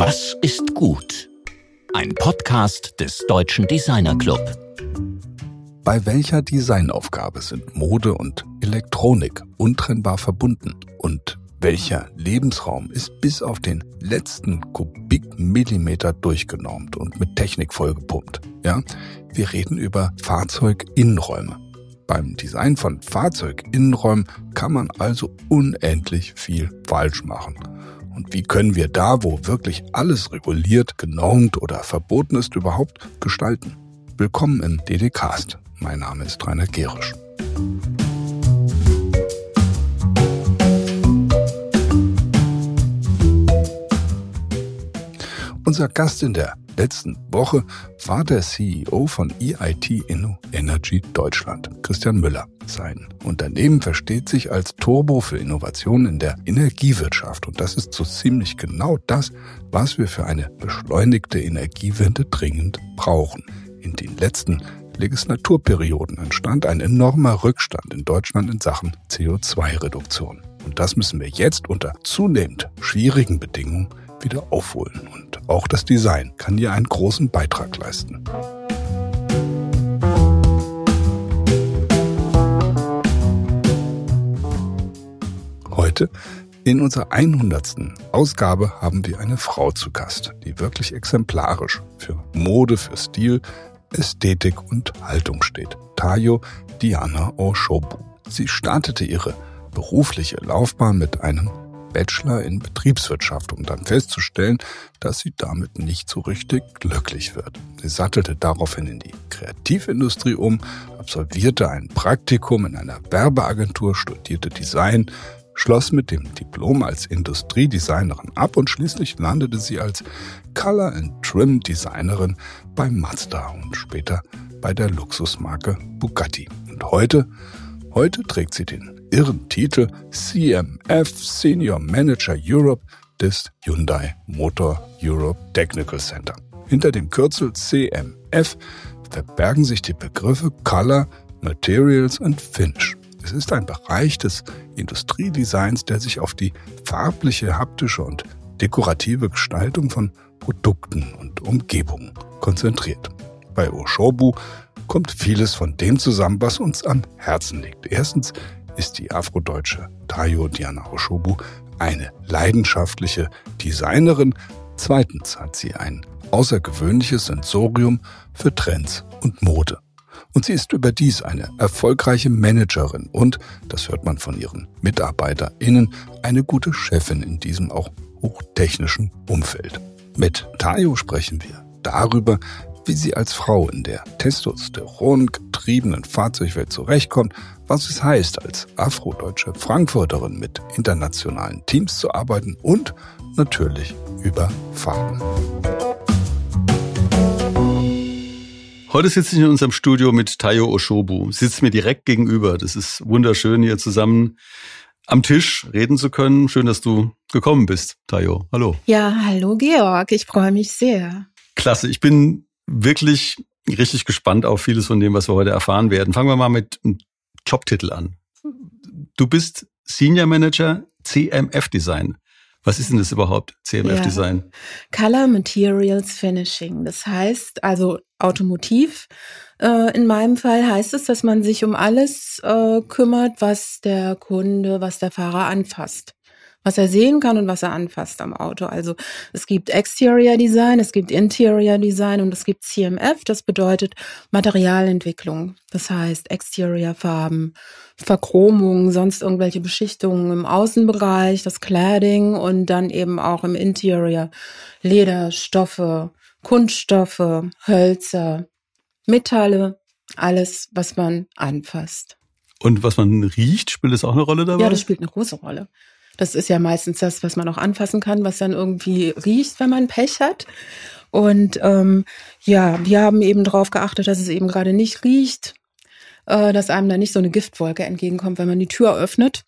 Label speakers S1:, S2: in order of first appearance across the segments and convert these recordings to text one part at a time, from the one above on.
S1: Was ist gut? Ein Podcast des Deutschen Designer Club.
S2: Bei welcher Designaufgabe sind Mode und Elektronik untrennbar verbunden? Und welcher Lebensraum ist bis auf den letzten Kubikmillimeter durchgenormt und mit Technik vollgepumpt? Ja, wir reden über Fahrzeuginnenräume. Beim Design von Fahrzeuginnenräumen kann man also unendlich viel falsch machen. Und wie können wir da, wo wirklich alles reguliert, genormt oder verboten ist, überhaupt gestalten? Willkommen im DDcast. Mein Name ist Rainer Gerisch. Unser Gast in der letzten Woche war der CEO von EIT Inno Energy Deutschland, Christian Müller. Sein Unternehmen versteht sich als Turbo für Innovation in der Energiewirtschaft und das ist so ziemlich genau das, was wir für eine beschleunigte Energiewende dringend brauchen. In den letzten Legislaturperioden entstand ein enormer Rückstand in Deutschland in Sachen CO2-Reduktion. Und das müssen wir jetzt unter zunehmend schwierigen Bedingungen wieder aufholen. Und auch das Design kann hier einen großen Beitrag leisten. Heute in unserer 100. Ausgabe haben wir eine Frau zu Gast, die wirklich exemplarisch für Mode, für Stil, Ästhetik und Haltung steht. Tayo Diana Oshobu. Sie startete ihre berufliche Laufbahn mit einem Bachelor in Betriebswirtschaft, um dann festzustellen, dass sie damit nicht so richtig glücklich wird. Sie sattelte daraufhin in die Kreativindustrie um, absolvierte ein Praktikum in einer Werbeagentur, studierte Design, schloss mit dem Diplom als Industriedesignerin ab und schließlich landete sie als Color and Trim Designerin bei Mazda und später bei der Luxusmarke Bugatti. Und heute, heute trägt sie den irren Titel CMF Senior Manager Europe des Hyundai Motor Europe Technical Center. Hinter dem Kürzel CMF verbergen sich die Begriffe Color, Materials und Finish. Es ist ein Bereich des Industriedesigns, der sich auf die farbliche, haptische und dekorative Gestaltung von Produkten und Umgebungen konzentriert. Bei Oshobu kommt vieles von dem zusammen, was uns am Herzen liegt. Erstens ist die afrodeutsche Tayo Diana Oshobu eine leidenschaftliche Designerin. Zweitens hat sie ein außergewöhnliches Sensorium für Trends und Mode. Und sie ist überdies eine erfolgreiche Managerin und, das hört man von ihren MitarbeiterInnen, eine gute Chefin in diesem auch hochtechnischen Umfeld. Mit Tayo sprechen wir darüber, wie sie als Frau in der Testosteron getriebenen Fahrzeugwelt zurechtkommt, was es heißt, als afrodeutsche Frankfurterin mit internationalen Teams zu arbeiten und natürlich über Farben.
S3: Heute sitze ich in unserem Studio mit Tayo Oshobu. Sitzt mir direkt gegenüber. Das ist wunderschön, hier zusammen am Tisch reden zu können. Schön, dass du gekommen bist, Tayo. Hallo.
S4: Ja, hallo Georg. Ich freue mich sehr.
S3: Klasse. Ich bin wirklich richtig gespannt auf vieles von dem, was wir heute erfahren werden. Fangen wir mal mit einem Jobtitel an. Du bist Senior Manager CMF Design. Was ist denn das überhaupt, CMF-Design?
S4: Ja. Color Materials Finishing. Das heißt also Automotiv. Äh, in meinem Fall heißt es, dass man sich um alles äh, kümmert, was der Kunde, was der Fahrer anfasst was er sehen kann und was er anfasst am Auto. Also es gibt Exterior Design, es gibt Interior Design und es gibt CMF. Das bedeutet Materialentwicklung. Das heißt Exterior Farben, Verchromung, sonst irgendwelche Beschichtungen im Außenbereich, das Cladding und dann eben auch im Interior Leder, Stoffe, Kunststoffe, Hölzer, Metalle, alles, was man anfasst.
S3: Und was man riecht, spielt das auch eine Rolle dabei?
S4: Ja, das spielt eine große Rolle. Das ist ja meistens das, was man auch anfassen kann, was dann irgendwie riecht, wenn man Pech hat. Und ähm, ja, wir haben eben darauf geachtet, dass es eben gerade nicht riecht, äh, dass einem da nicht so eine Giftwolke entgegenkommt, wenn man die Tür öffnet.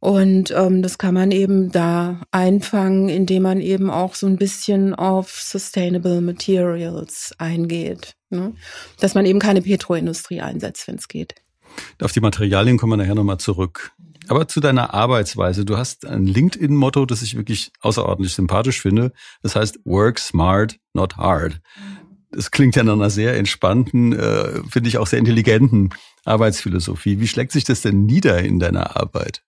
S4: Und ähm, das kann man eben da einfangen, indem man eben auch so ein bisschen auf Sustainable Materials eingeht. Ne? Dass man eben keine Petroindustrie einsetzt, wenn es geht.
S3: Auf die Materialien kommen wir nachher nochmal zurück. Aber zu deiner Arbeitsweise. Du hast ein LinkedIn-Motto, das ich wirklich außerordentlich sympathisch finde. Das heißt, work smart, not hard. Das klingt ja nach einer sehr entspannten, äh, finde ich auch sehr intelligenten Arbeitsphilosophie. Wie schlägt sich das denn nieder in deiner Arbeit?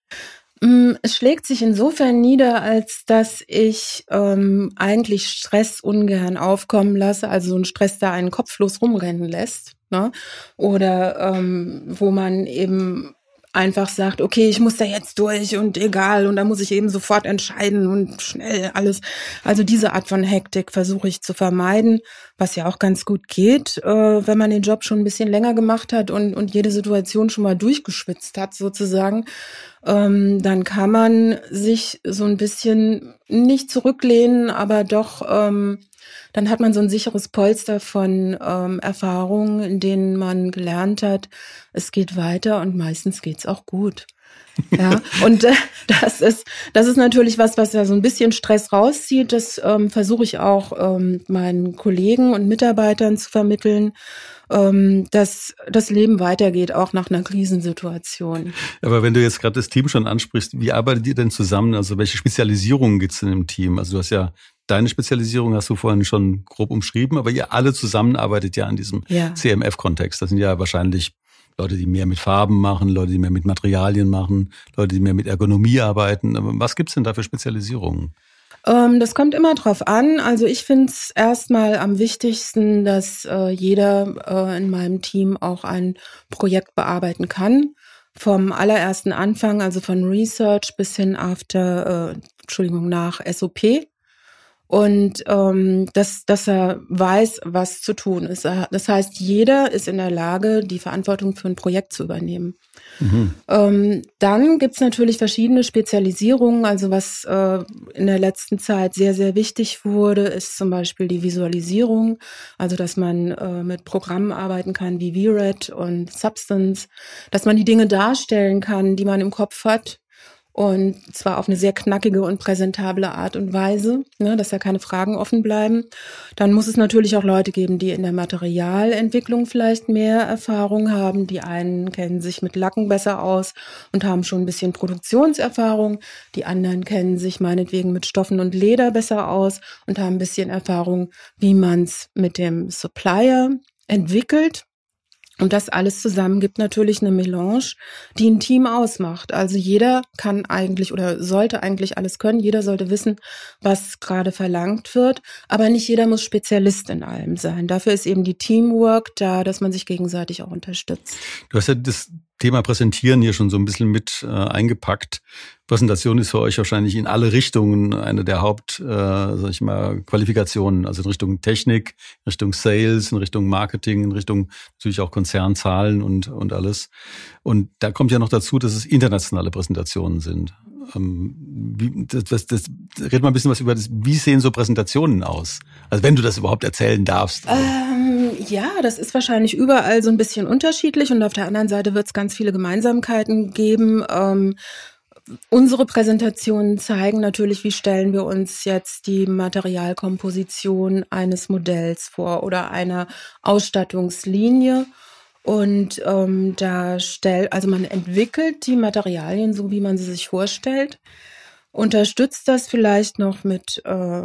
S4: Mm, es schlägt sich insofern nieder, als dass ich ähm, eigentlich Stress ungern aufkommen lasse, also so ein Stress, der einen kopflos rumrennen lässt. Ne? Oder ähm, wo man eben einfach sagt, okay, ich muss da jetzt durch und egal und da muss ich eben sofort entscheiden und schnell alles. Also diese Art von Hektik versuche ich zu vermeiden, was ja auch ganz gut geht, äh, wenn man den Job schon ein bisschen länger gemacht hat und, und jede Situation schon mal durchgeschwitzt hat sozusagen. Ähm, dann kann man sich so ein bisschen nicht zurücklehnen, aber doch ähm, dann hat man so ein sicheres Polster von ähm, Erfahrungen, in denen man gelernt hat, es geht weiter und meistens geht's auch gut. Ja, und äh, das ist das ist natürlich was, was ja so ein bisschen Stress rauszieht. Das ähm, versuche ich auch ähm, meinen Kollegen und Mitarbeitern zu vermitteln, ähm, dass das Leben weitergeht, auch nach einer Krisensituation.
S3: Aber wenn du jetzt gerade das Team schon ansprichst, wie arbeitet ihr denn zusammen? Also welche Spezialisierungen gibt's denn im Team? Also du hast ja deine Spezialisierung hast du vorhin schon grob umschrieben, aber ihr alle zusammenarbeitet ja an diesem ja. CMF-Kontext. Das sind ja wahrscheinlich Leute, die mehr mit Farben machen, Leute, die mehr mit Materialien machen, Leute, die mehr mit Ergonomie arbeiten. Was gibt's denn da für Spezialisierungen?
S4: Ähm, das kommt immer drauf an. Also ich finde es erstmal am wichtigsten, dass äh, jeder äh, in meinem Team auch ein Projekt bearbeiten kann. Vom allerersten Anfang, also von Research bis hin after, äh, Entschuldigung, nach SOP und ähm, dass, dass er weiß, was zu tun ist. Das heißt, jeder ist in der Lage, die Verantwortung für ein Projekt zu übernehmen. Mhm. Ähm, dann gibt's natürlich verschiedene Spezialisierungen. Also was äh, in der letzten Zeit sehr, sehr wichtig wurde, ist zum Beispiel die Visualisierung. Also dass man äh, mit Programmen arbeiten kann wie VRED und Substance, dass man die Dinge darstellen kann, die man im Kopf hat und zwar auf eine sehr knackige und präsentable Art und Weise, ne, dass da keine Fragen offen bleiben. Dann muss es natürlich auch Leute geben, die in der Materialentwicklung vielleicht mehr Erfahrung haben. Die einen kennen sich mit Lacken besser aus und haben schon ein bisschen Produktionserfahrung. Die anderen kennen sich meinetwegen mit Stoffen und Leder besser aus und haben ein bisschen Erfahrung, wie man es mit dem Supplier entwickelt und das alles zusammen gibt natürlich eine Melange, die ein Team ausmacht. Also jeder kann eigentlich oder sollte eigentlich alles können. Jeder sollte wissen, was gerade verlangt wird. Aber nicht jeder muss Spezialist in allem sein. Dafür ist eben die Teamwork da, dass man sich gegenseitig auch unterstützt.
S3: Du hast ja das Thema Präsentieren hier schon so ein bisschen mit äh, eingepackt. Präsentation ist für euch wahrscheinlich in alle Richtungen eine der Haupt, äh, sag ich mal, Qualifikationen. Also in Richtung Technik, in Richtung Sales, in Richtung Marketing, in Richtung natürlich auch Konzernzahlen und, und alles. Und da kommt ja noch dazu, dass es internationale Präsentationen sind. Ähm, wie, das, das, das, red mal ein bisschen was über das. Wie sehen so Präsentationen aus? Also wenn du das überhaupt erzählen darfst.
S4: Ähm, ja, das ist wahrscheinlich überall so ein bisschen unterschiedlich und auf der anderen Seite wird es ganz viele Gemeinsamkeiten geben. Ähm, unsere Präsentationen zeigen natürlich, wie stellen wir uns jetzt die Materialkomposition eines Modells vor oder einer Ausstattungslinie. Und ähm, da stellt, also man entwickelt die Materialien so, wie man sie sich vorstellt, unterstützt das vielleicht noch mit äh,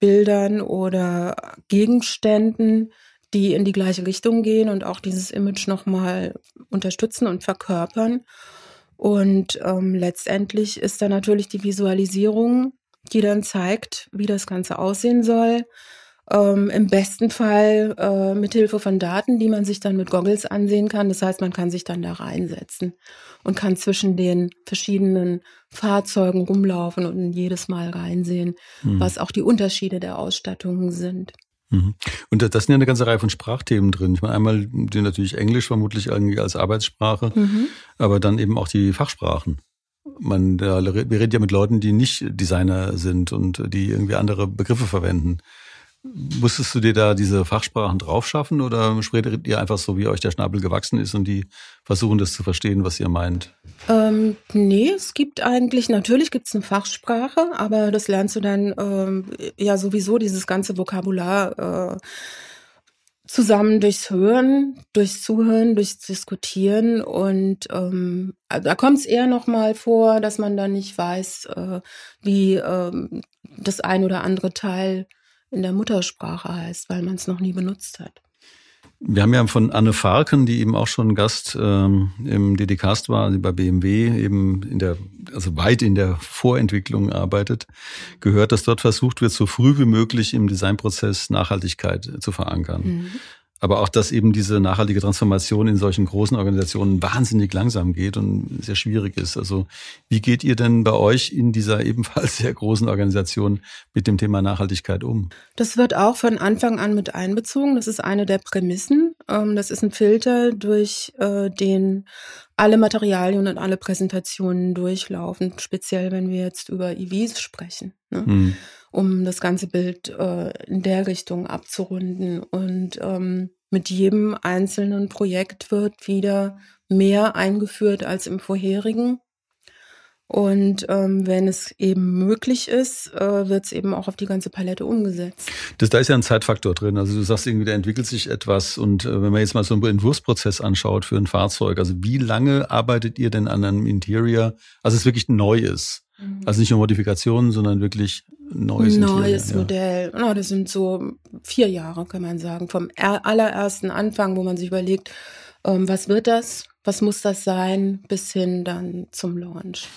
S4: Bildern oder Gegenständen, die in die gleiche Richtung gehen und auch dieses Image nochmal unterstützen und verkörpern. Und ähm, letztendlich ist da natürlich die Visualisierung, die dann zeigt, wie das Ganze aussehen soll ähm, Im besten Fall äh, mit Hilfe von Daten, die man sich dann mit Goggles ansehen kann. Das heißt, man kann sich dann da reinsetzen und kann zwischen den verschiedenen Fahrzeugen rumlaufen und jedes Mal reinsehen, mhm. was auch die Unterschiede der Ausstattungen sind.
S3: Mhm. Und da sind ja eine ganze Reihe von Sprachthemen drin. Ich meine, einmal die natürlich Englisch vermutlich irgendwie als Arbeitssprache, mhm. aber dann eben auch die Fachsprachen. Man, wir reden ja mit Leuten, die nicht Designer sind und die irgendwie andere Begriffe verwenden. Musstest du dir da diese Fachsprachen draufschaffen oder spredet ihr einfach so, wie euch der Schnabel gewachsen ist und die versuchen das zu verstehen, was ihr meint?
S4: Ähm, nee, es gibt eigentlich, natürlich gibt es eine Fachsprache, aber das lernst du dann ähm, ja sowieso, dieses ganze Vokabular. Äh, zusammen durchs Hören, durchs Zuhören, durchs Diskutieren und ähm, also da kommt es eher noch mal vor, dass man dann nicht weiß, äh, wie ähm, das ein oder andere Teil in der Muttersprache heißt, weil man es noch nie benutzt hat.
S3: Wir haben ja von Anne Farken, die eben auch schon Gast ähm, im DDcast war, die bei BMW eben in der, also weit in der Vorentwicklung arbeitet, gehört, dass dort versucht wird, so früh wie möglich im Designprozess Nachhaltigkeit zu verankern. Mhm aber auch, dass eben diese nachhaltige Transformation in solchen großen Organisationen wahnsinnig langsam geht und sehr schwierig ist. Also wie geht ihr denn bei euch in dieser ebenfalls sehr großen Organisation mit dem Thema Nachhaltigkeit um?
S4: Das wird auch von Anfang an mit einbezogen. Das ist eine der Prämissen. Ähm, das ist ein Filter, durch äh, den alle Materialien und alle Präsentationen durchlaufen, speziell wenn wir jetzt über EVs sprechen. Ne? Mhm um das ganze Bild äh, in der Richtung abzurunden. Und ähm, mit jedem einzelnen Projekt wird wieder mehr eingeführt als im vorherigen. Und ähm, wenn es eben möglich ist, äh, wird es eben auch auf die ganze Palette umgesetzt.
S3: Das, da ist ja ein Zeitfaktor drin. Also du sagst irgendwie, da entwickelt sich etwas. Und äh, wenn man jetzt mal so einen Entwurfsprozess anschaut für ein Fahrzeug, also wie lange arbeitet ihr denn an einem Interior, also es wirklich neu ist? Mhm. Also nicht nur Modifikationen, sondern wirklich neues
S4: Neues Modell. Ja. das sind so vier Jahre, kann man sagen. Vom allerersten Anfang, wo man sich überlegt, ähm, was wird das, was muss das sein, bis hin dann zum Launch.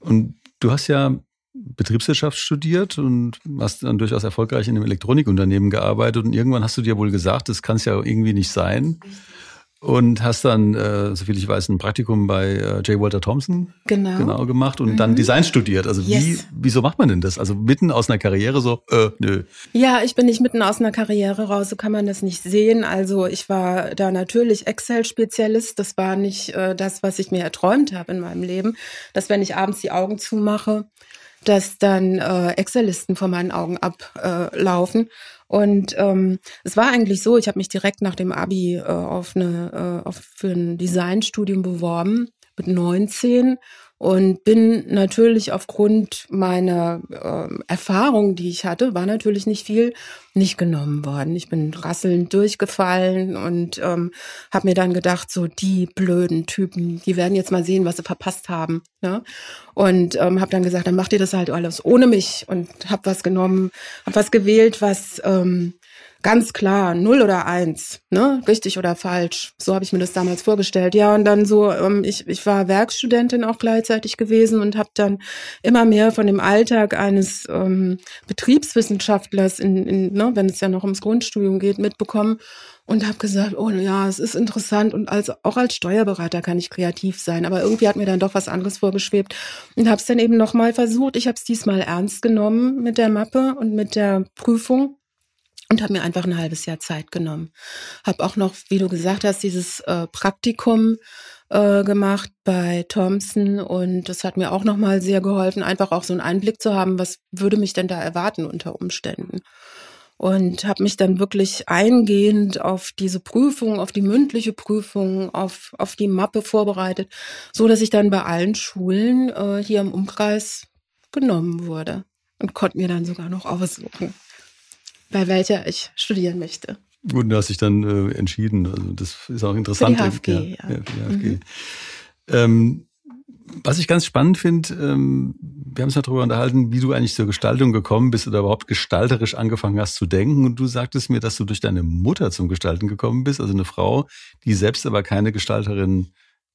S3: Und du hast ja Betriebswirtschaft studiert und hast dann durchaus erfolgreich in einem Elektronikunternehmen gearbeitet und irgendwann hast du dir wohl gesagt, das kann es ja irgendwie nicht sein. Richtig und hast dann, äh, soviel ich weiß, ein Praktikum bei äh, J. Walter Thompson
S4: genau.
S3: genau gemacht und mhm. dann Design studiert. Also yes. wie, wieso macht man denn das? Also mitten aus einer Karriere so, äh, nö.
S4: Ja, ich bin nicht mitten aus einer Karriere raus, so kann man das nicht sehen. Also ich war da natürlich Excel-Spezialist. Das war nicht äh, das, was ich mir erträumt habe in meinem Leben. Dass wenn ich abends die Augen zumache, dass dann äh, Excel-Listen vor meinen Augen ablaufen. Und ähm, es war eigentlich so, ich habe mich direkt nach dem Abi äh, auf eine, äh, auf, für ein Designstudium beworben mit 19 und bin natürlich aufgrund meiner äh, Erfahrung, die ich hatte, war natürlich nicht viel nicht genommen worden. Ich bin rasselnd durchgefallen und ähm, habe mir dann gedacht, so die blöden Typen, die werden jetzt mal sehen, was sie verpasst haben. Ne? Und ähm, habe dann gesagt, dann macht ihr das halt alles ohne mich und habe was genommen, habe was gewählt, was ähm, ganz klar, null oder eins, ne? Richtig oder falsch. So habe ich mir das damals vorgestellt. Ja, und dann so, ähm, ich, ich war Werkstudentin auch gleichzeitig gewesen und habe dann immer mehr von dem Alltag eines ähm, Betriebswissenschaftlers, in, in, ne, wenn es ja noch ums Grundstudium geht, mitbekommen und habe gesagt, oh ja, es ist interessant und als, auch als Steuerberater kann ich kreativ sein, aber irgendwie hat mir dann doch was anderes vorgeschwebt und habe es dann eben nochmal versucht. Ich habe es diesmal ernst genommen mit der Mappe und mit der Prüfung und habe mir einfach ein halbes Jahr Zeit genommen. Habe auch noch, wie du gesagt hast, dieses äh, Praktikum äh, gemacht bei Thompson und das hat mir auch noch mal sehr geholfen, einfach auch so einen Einblick zu haben, was würde mich denn da erwarten unter Umständen. Und habe mich dann wirklich eingehend auf diese Prüfung, auf die mündliche Prüfung, auf, auf die Mappe vorbereitet, so dass ich dann bei allen Schulen äh, hier im Umkreis genommen wurde und konnte mir dann sogar noch aussuchen bei welcher ich studieren möchte.
S3: Gut, du hast dich dann äh, entschieden. Also das ist auch interessant.
S4: Für die HFG, ja. ja.
S3: die HFG. Mhm. Ähm, was ich ganz spannend finde, ähm, wir haben uns ja darüber unterhalten, wie du eigentlich zur Gestaltung gekommen bist oder überhaupt gestalterisch angefangen hast zu denken. Und du sagtest mir, dass du durch deine Mutter zum Gestalten gekommen bist, also eine Frau, die selbst aber keine Gestalterin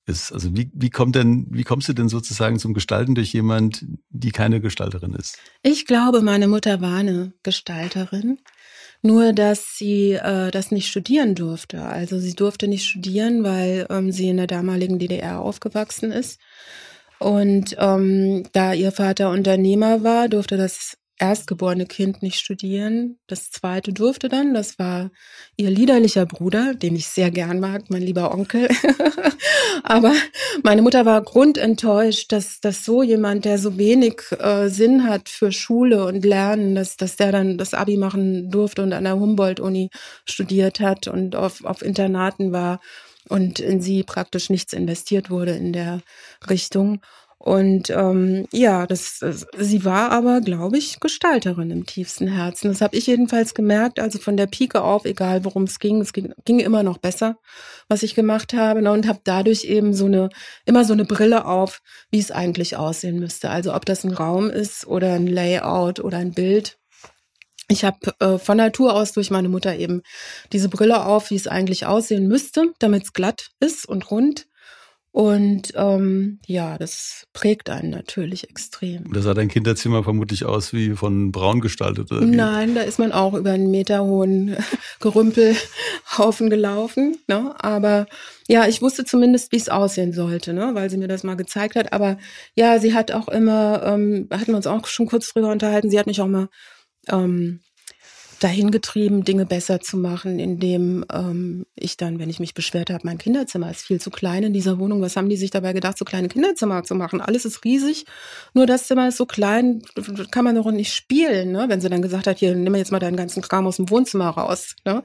S3: ist. Also wie, wie kommt denn, wie kommst du denn sozusagen zum Gestalten durch jemand, die keine Gestalterin ist?
S4: Ich glaube, meine Mutter war eine Gestalterin. Nur, dass sie äh, das nicht studieren durfte. Also sie durfte nicht studieren, weil ähm, sie in der damaligen DDR aufgewachsen ist. Und ähm, da ihr Vater Unternehmer war, durfte das erstgeborene Kind nicht studieren. Das zweite durfte dann. Das war ihr liederlicher Bruder, den ich sehr gern mag, mein lieber Onkel. Aber meine Mutter war grundenttäuscht, dass, dass so jemand, der so wenig äh, Sinn hat für Schule und Lernen, dass, dass der dann das Abi machen durfte und an der Humboldt-Uni studiert hat und auf, auf Internaten war und in sie praktisch nichts investiert wurde in der Richtung. Und ähm, ja, das, sie war aber, glaube ich, Gestalterin im tiefsten Herzen. Das habe ich jedenfalls gemerkt. Also von der Pike auf, egal worum es ging, es ging, ging immer noch besser, was ich gemacht habe. Und habe dadurch eben so eine immer so eine Brille auf, wie es eigentlich aussehen müsste. Also ob das ein Raum ist oder ein Layout oder ein Bild. Ich habe äh, von Natur aus durch meine Mutter eben diese Brille auf, wie es eigentlich aussehen müsste, damit es glatt ist und rund. Und ähm, ja, das prägt einen natürlich extrem.
S3: Da sah dein Kinderzimmer vermutlich aus wie von Braun gestaltet, oder?
S4: Nein, da ist man auch über einen meterhohen Gerümpelhaufen gelaufen. Ne? Aber ja, ich wusste zumindest, wie es aussehen sollte, ne? weil sie mir das mal gezeigt hat. Aber ja, sie hat auch immer, ähm, hatten wir uns auch schon kurz drüber unterhalten, sie hat mich auch mal ähm, dahin getrieben, Dinge besser zu machen, indem ähm, ich dann, wenn ich mich beschwert habe, mein Kinderzimmer ist viel zu klein in dieser Wohnung. Was haben die sich dabei gedacht, so kleine Kinderzimmer zu machen? Alles ist riesig, nur das Zimmer ist so klein, kann man doch nicht spielen. Ne? Wenn sie dann gesagt hat, hier, nimm jetzt mal deinen ganzen Kram aus dem Wohnzimmer raus. Ne?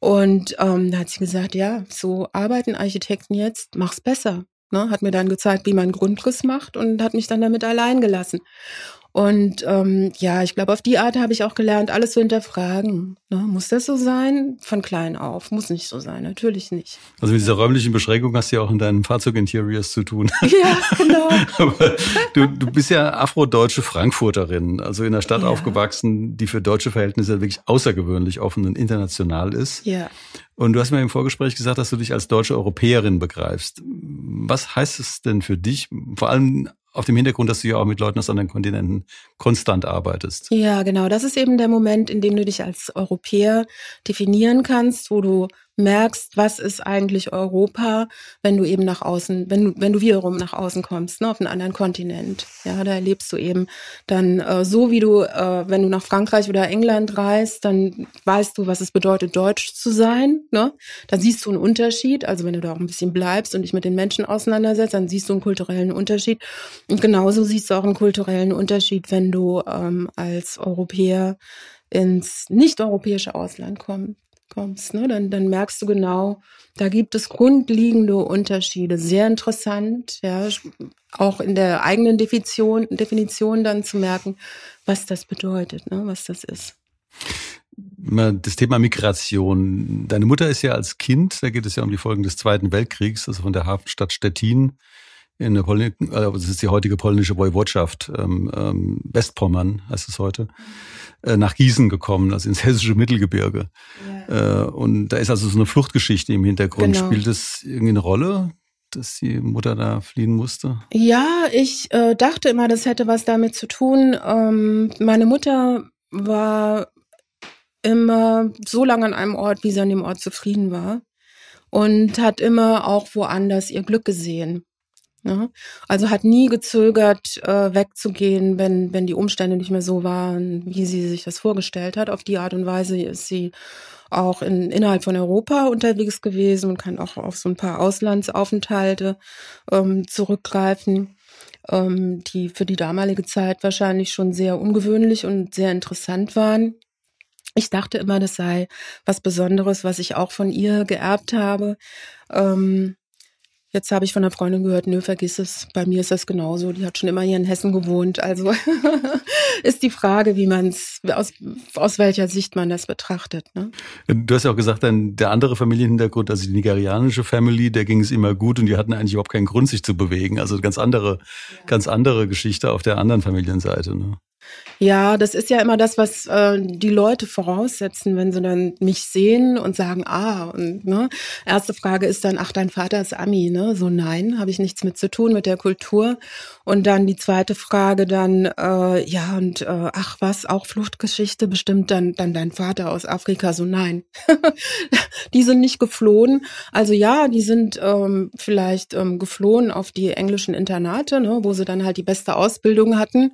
S4: Und ähm, da hat sie gesagt, ja, so arbeiten Architekten jetzt, mach's besser. Ne? Hat mir dann gezeigt, wie man Grundriss macht und hat mich dann damit allein gelassen. Und ähm, ja, ich glaube, auf die Art habe ich auch gelernt, alles zu hinterfragen. Ne? Muss das so sein? Von klein auf. Muss nicht so sein, natürlich nicht.
S3: Also mit dieser räumlichen Beschränkung hast du ja auch in deinen Fahrzeuginteriors zu tun.
S4: Ja, genau.
S3: Aber du, du bist ja afrodeutsche Frankfurterin, also in einer Stadt ja. aufgewachsen, die für deutsche Verhältnisse wirklich außergewöhnlich offen und international ist.
S4: Ja.
S3: Und du hast mir im Vorgespräch gesagt, dass du dich als deutsche Europäerin begreifst. Was heißt es denn für dich, vor allem auf dem Hintergrund, dass du ja auch mit Leuten aus anderen Kontinenten konstant arbeitest.
S4: Ja, genau. Das ist eben der Moment, in dem du dich als Europäer definieren kannst, wo du merkst, was ist eigentlich Europa, wenn du eben nach außen, wenn du, wenn du wiederum nach außen kommst, ne, auf einen anderen Kontinent. Ja, da erlebst du eben dann äh, so, wie du, äh, wenn du nach Frankreich oder England reist, dann weißt du, was es bedeutet, deutsch zu sein. Ne? Dann siehst du einen Unterschied. Also wenn du da auch ein bisschen bleibst und dich mit den Menschen auseinandersetzt, dann siehst du einen kulturellen Unterschied. Und genauso siehst du auch einen kulturellen Unterschied, wenn du ähm, als Europäer ins nicht-europäische Ausland kommst kommst, ne, dann, dann merkst du genau, da gibt es grundlegende Unterschiede. Sehr interessant, ja, auch in der eigenen Definition, Definition dann zu merken, was das bedeutet, ne, was das ist.
S3: Das Thema Migration. Deine Mutter ist ja als Kind, da geht es ja um die Folgen des Zweiten Weltkriegs, also von der Hafenstadt Stettin in der Pol äh, das ist die heutige polnische Woiwodschaft, ähm, ähm, Westpommern heißt es heute, äh, nach Gießen gekommen, also ins hessische Mittelgebirge. Ja. Äh, und da ist also so eine Fluchtgeschichte im Hintergrund. Genau. Spielt das irgendwie eine Rolle? dass die Mutter da fliehen musste?
S4: Ja, ich äh, dachte immer, das hätte was damit zu tun. Ähm, meine Mutter war immer so lange an einem Ort, wie sie an dem Ort zufrieden war. Und hat immer auch woanders ihr Glück gesehen. Ne? Also hat nie gezögert, äh, wegzugehen, wenn, wenn die Umstände nicht mehr so waren, wie sie sich das vorgestellt hat. Auf die Art und Weise ist sie auch in, innerhalb von Europa unterwegs gewesen und kann auch auf so ein paar Auslandsaufenthalte ähm, zurückgreifen, ähm, die für die damalige Zeit wahrscheinlich schon sehr ungewöhnlich und sehr interessant waren. Ich dachte immer, das sei was Besonderes, was ich auch von ihr geerbt habe. Ähm, Jetzt habe ich von einer Freundin gehört, nö, vergiss es. Bei mir ist das genauso. Die hat schon immer hier in Hessen gewohnt. Also ist die Frage, wie man es, aus, aus welcher Sicht man das betrachtet. Ne?
S3: Du hast ja auch gesagt, dann der andere Familienhintergrund, also die nigerianische Family, der ging es immer gut und die hatten eigentlich überhaupt keinen Grund, sich zu bewegen. Also ganz andere, ja. ganz andere Geschichte auf der anderen Familienseite. Ne?
S4: Ja, das ist ja immer das, was äh, die Leute voraussetzen, wenn sie dann mich sehen und sagen, ah, und ne, erste Frage ist dann, ach, dein Vater ist Ami, ne? So nein, habe ich nichts mit zu tun mit der Kultur. Und dann die zweite Frage dann, äh, ja und äh, ach was, auch Fluchtgeschichte bestimmt dann dann dein Vater aus Afrika, so nein, die sind nicht geflohen. Also ja, die sind ähm, vielleicht ähm, geflohen auf die englischen Internate, ne, wo sie dann halt die beste Ausbildung hatten.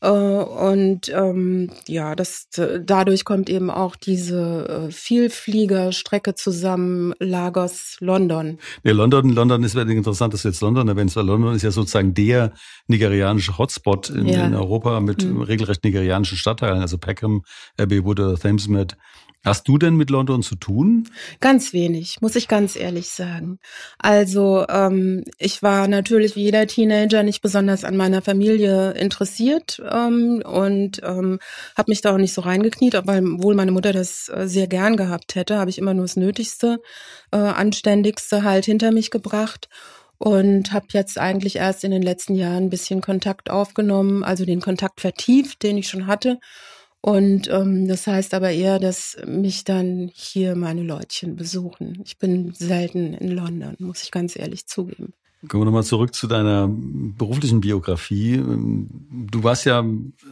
S4: Äh, und ähm, ja, das dadurch kommt eben auch diese äh, Vielfliegerstrecke zusammen, Lagos, London.
S3: Nee, London, London ist wirklich interessant, dass du jetzt London erwähnst, weil London ist ja sozusagen der nigerianische Hotspot in, ja. in Europa mit mhm. regelrecht nigerianischen Stadtteilen, also Peckham, Abbey Wood oder Thamesmead Hast du denn mit London zu tun?
S4: Ganz wenig, muss ich ganz ehrlich sagen. Also ähm, ich war natürlich wie jeder Teenager nicht besonders an meiner Familie interessiert ähm, und ähm, habe mich da auch nicht so reingekniet, obwohl meine Mutter das äh, sehr gern gehabt hätte, habe ich immer nur das Nötigste, äh, Anständigste halt hinter mich gebracht und habe jetzt eigentlich erst in den letzten Jahren ein bisschen Kontakt aufgenommen, also den Kontakt vertieft, den ich schon hatte und ähm, das heißt aber eher, dass mich dann hier meine Leutchen besuchen. Ich bin selten in London, muss ich ganz ehrlich zugeben.
S3: Kommen wir nochmal zurück zu deiner beruflichen Biografie. Du warst ja,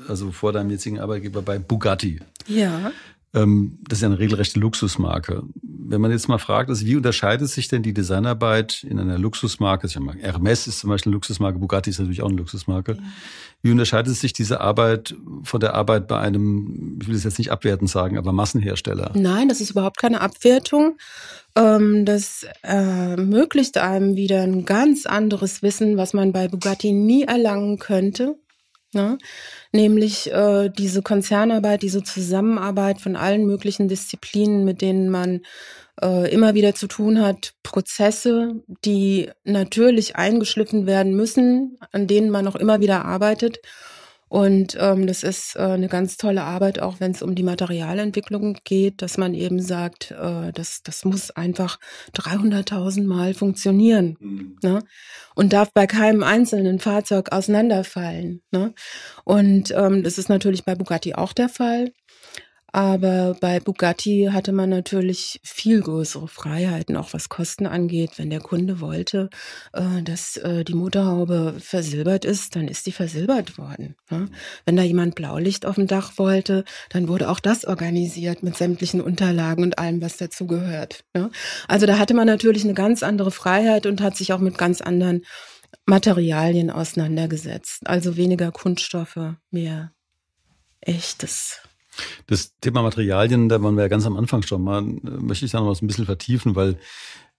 S3: also vor deinem jetzigen Arbeitgeber bei Bugatti.
S4: Ja.
S3: Ähm, das ist ja eine regelrechte Luxusmarke. Wenn man jetzt mal fragt, also wie unterscheidet sich denn die Designarbeit in einer Luxusmarke? Also Hermes ist zum Beispiel eine Luxusmarke, Bugatti ist natürlich auch eine Luxusmarke. Ja. Wie unterscheidet sich diese Arbeit von der Arbeit bei einem, ich will es jetzt nicht abwertend sagen, aber Massenhersteller?
S4: Nein, das ist überhaupt keine Abwertung. Ähm, das ermöglicht einem wieder ein ganz anderes Wissen, was man bei Bugatti nie erlangen könnte. Ne? Nämlich äh, diese Konzernarbeit, diese Zusammenarbeit von allen möglichen Disziplinen, mit denen man äh, immer wieder zu tun hat, Prozesse, die natürlich eingeschliffen werden müssen, an denen man auch immer wieder arbeitet und ähm, das ist äh, eine ganz tolle Arbeit, auch wenn es um die Materialentwicklung geht, dass man eben sagt, äh, das, das muss einfach 300.000 Mal funktionieren mhm. ne? und darf bei keinem einzelnen Fahrzeug auseinanderfallen. Ne? Und ähm, das ist natürlich bei Bugatti auch der Fall. Aber bei Bugatti hatte man natürlich viel größere Freiheiten, auch was Kosten angeht. Wenn der Kunde wollte, äh, dass äh, die Motorhaube versilbert ist, dann ist die versilbert worden. Ne? Wenn da jemand Blaulicht auf dem Dach wollte, dann wurde auch das organisiert mit sämtlichen Unterlagen und allem, was dazu gehört. Ne? Also da hatte man natürlich eine ganz andere Freiheit und hat sich auch mit ganz anderen Materialien auseinandergesetzt. Also weniger Kunststoffe, mehr echtes
S3: das Thema Materialien, da waren wir ja ganz am Anfang schon mal, möchte ich da noch mal so ein bisschen vertiefen, weil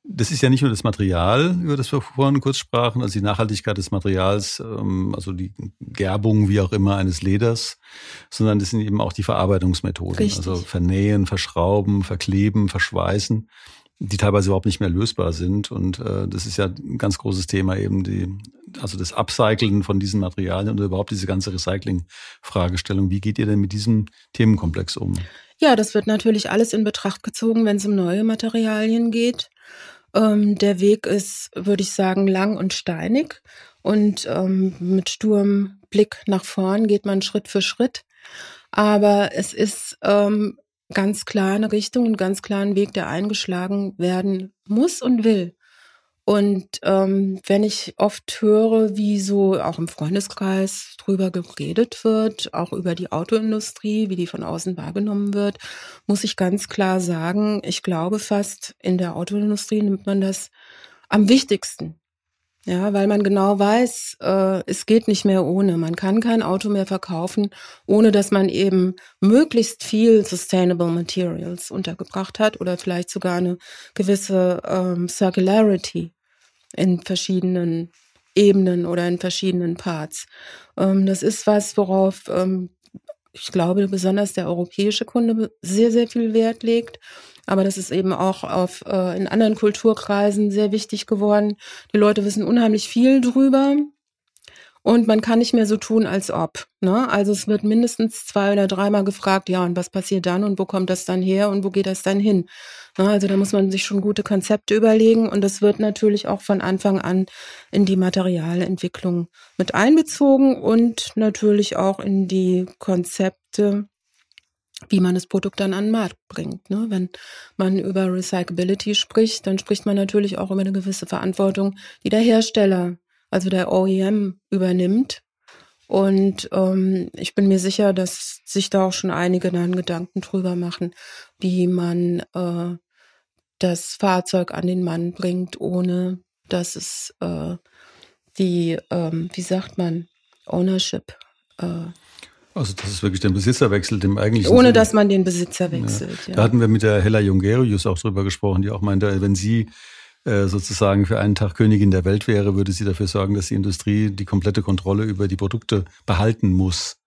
S3: das ist ja nicht nur das Material, über das wir vorhin kurz sprachen, also die Nachhaltigkeit des Materials, ähm, also die Gerbung, wie auch immer, eines Leders, sondern das sind eben auch die Verarbeitungsmethoden. Richtig. Also vernähen, verschrauben, verkleben, verschweißen die teilweise überhaupt nicht mehr lösbar sind. Und äh, das ist ja ein ganz großes Thema eben, die, also das Upcycling von diesen Materialien und überhaupt diese ganze Recycling-Fragestellung. Wie geht ihr denn mit diesem Themenkomplex um?
S4: Ja, das wird natürlich alles in Betracht gezogen, wenn es um neue Materialien geht. Ähm, der Weg ist, würde ich sagen, lang und steinig. Und ähm, mit sturem Blick nach vorn geht man Schritt für Schritt. Aber es ist ähm, ganz klar eine Richtung, einen ganz klaren Weg, der eingeschlagen werden muss und will. Und ähm, wenn ich oft höre, wie so auch im Freundeskreis drüber geredet wird, auch über die Autoindustrie, wie die von außen wahrgenommen wird, muss ich ganz klar sagen, ich glaube fast, in der Autoindustrie nimmt man das am wichtigsten. Ja, weil man genau weiß, äh, es geht nicht mehr ohne. Man kann kein Auto mehr verkaufen, ohne dass man eben möglichst viel Sustainable Materials untergebracht hat oder vielleicht sogar eine gewisse ähm, Circularity in verschiedenen Ebenen oder in verschiedenen Parts. Ähm, das ist was, worauf ähm, ich glaube, besonders der europäische Kunde sehr, sehr viel Wert legt. Aber das ist eben auch auf, äh, in anderen Kulturkreisen sehr wichtig geworden. Die Leute wissen unheimlich viel drüber. Und man kann nicht mehr so tun, als ob. Ne? Also es wird mindestens zwei oder dreimal gefragt, ja, und was passiert dann und wo kommt das dann her und wo geht das dann hin? Ne? Also da muss man sich schon gute Konzepte überlegen und das wird natürlich auch von Anfang an in die Materialentwicklung mit einbezogen und natürlich auch in die Konzepte wie man das Produkt dann an den Markt bringt. Ne? Wenn man über Recyclability spricht, dann spricht man natürlich auch über eine gewisse Verantwortung, die der Hersteller, also der OEM, übernimmt. Und ähm, ich bin mir sicher, dass sich da auch schon einige dann Gedanken drüber machen, wie man äh, das Fahrzeug an den Mann bringt, ohne dass es äh, die, ähm, wie sagt man, Ownership äh,
S3: also das ist wirklich den Besitzerwechsel, dem eigentlichen.
S4: Ohne Sinn. dass man den Besitzer wechselt.
S3: Ja. Ja. Da hatten wir mit der Hella Jungerius auch drüber gesprochen, die auch meinte, wenn sie sozusagen für einen Tag Königin der Welt wäre, würde sie dafür sorgen, dass die Industrie die komplette Kontrolle über die Produkte behalten muss.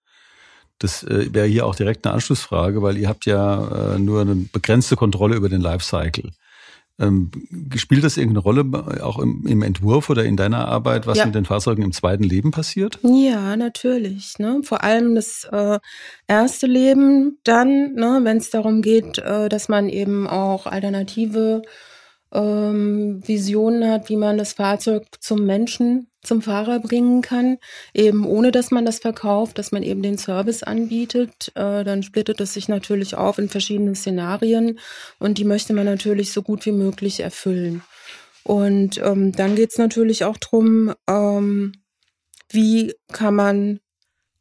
S3: Das äh, wäre hier auch direkt eine Anschlussfrage, weil ihr habt ja äh, nur eine begrenzte Kontrolle über den Lifecycle. Ähm, spielt das irgendeine Rolle auch im, im, Entwurf oder in deiner Arbeit, was ja. mit den Fahrzeugen im zweiten Leben passiert?
S4: Ja, natürlich. Ne? Vor allem das äh, erste Leben dann, ne, wenn es darum geht, äh, dass man eben auch alternative ähm, Visionen hat, wie man das Fahrzeug zum Menschen, zum Fahrer bringen kann, eben ohne dass man das verkauft, dass man eben den Service anbietet. Äh, dann splittet es sich natürlich auf in verschiedene Szenarien und die möchte man natürlich so gut wie möglich erfüllen. Und ähm, dann geht es natürlich auch drum, ähm, wie kann man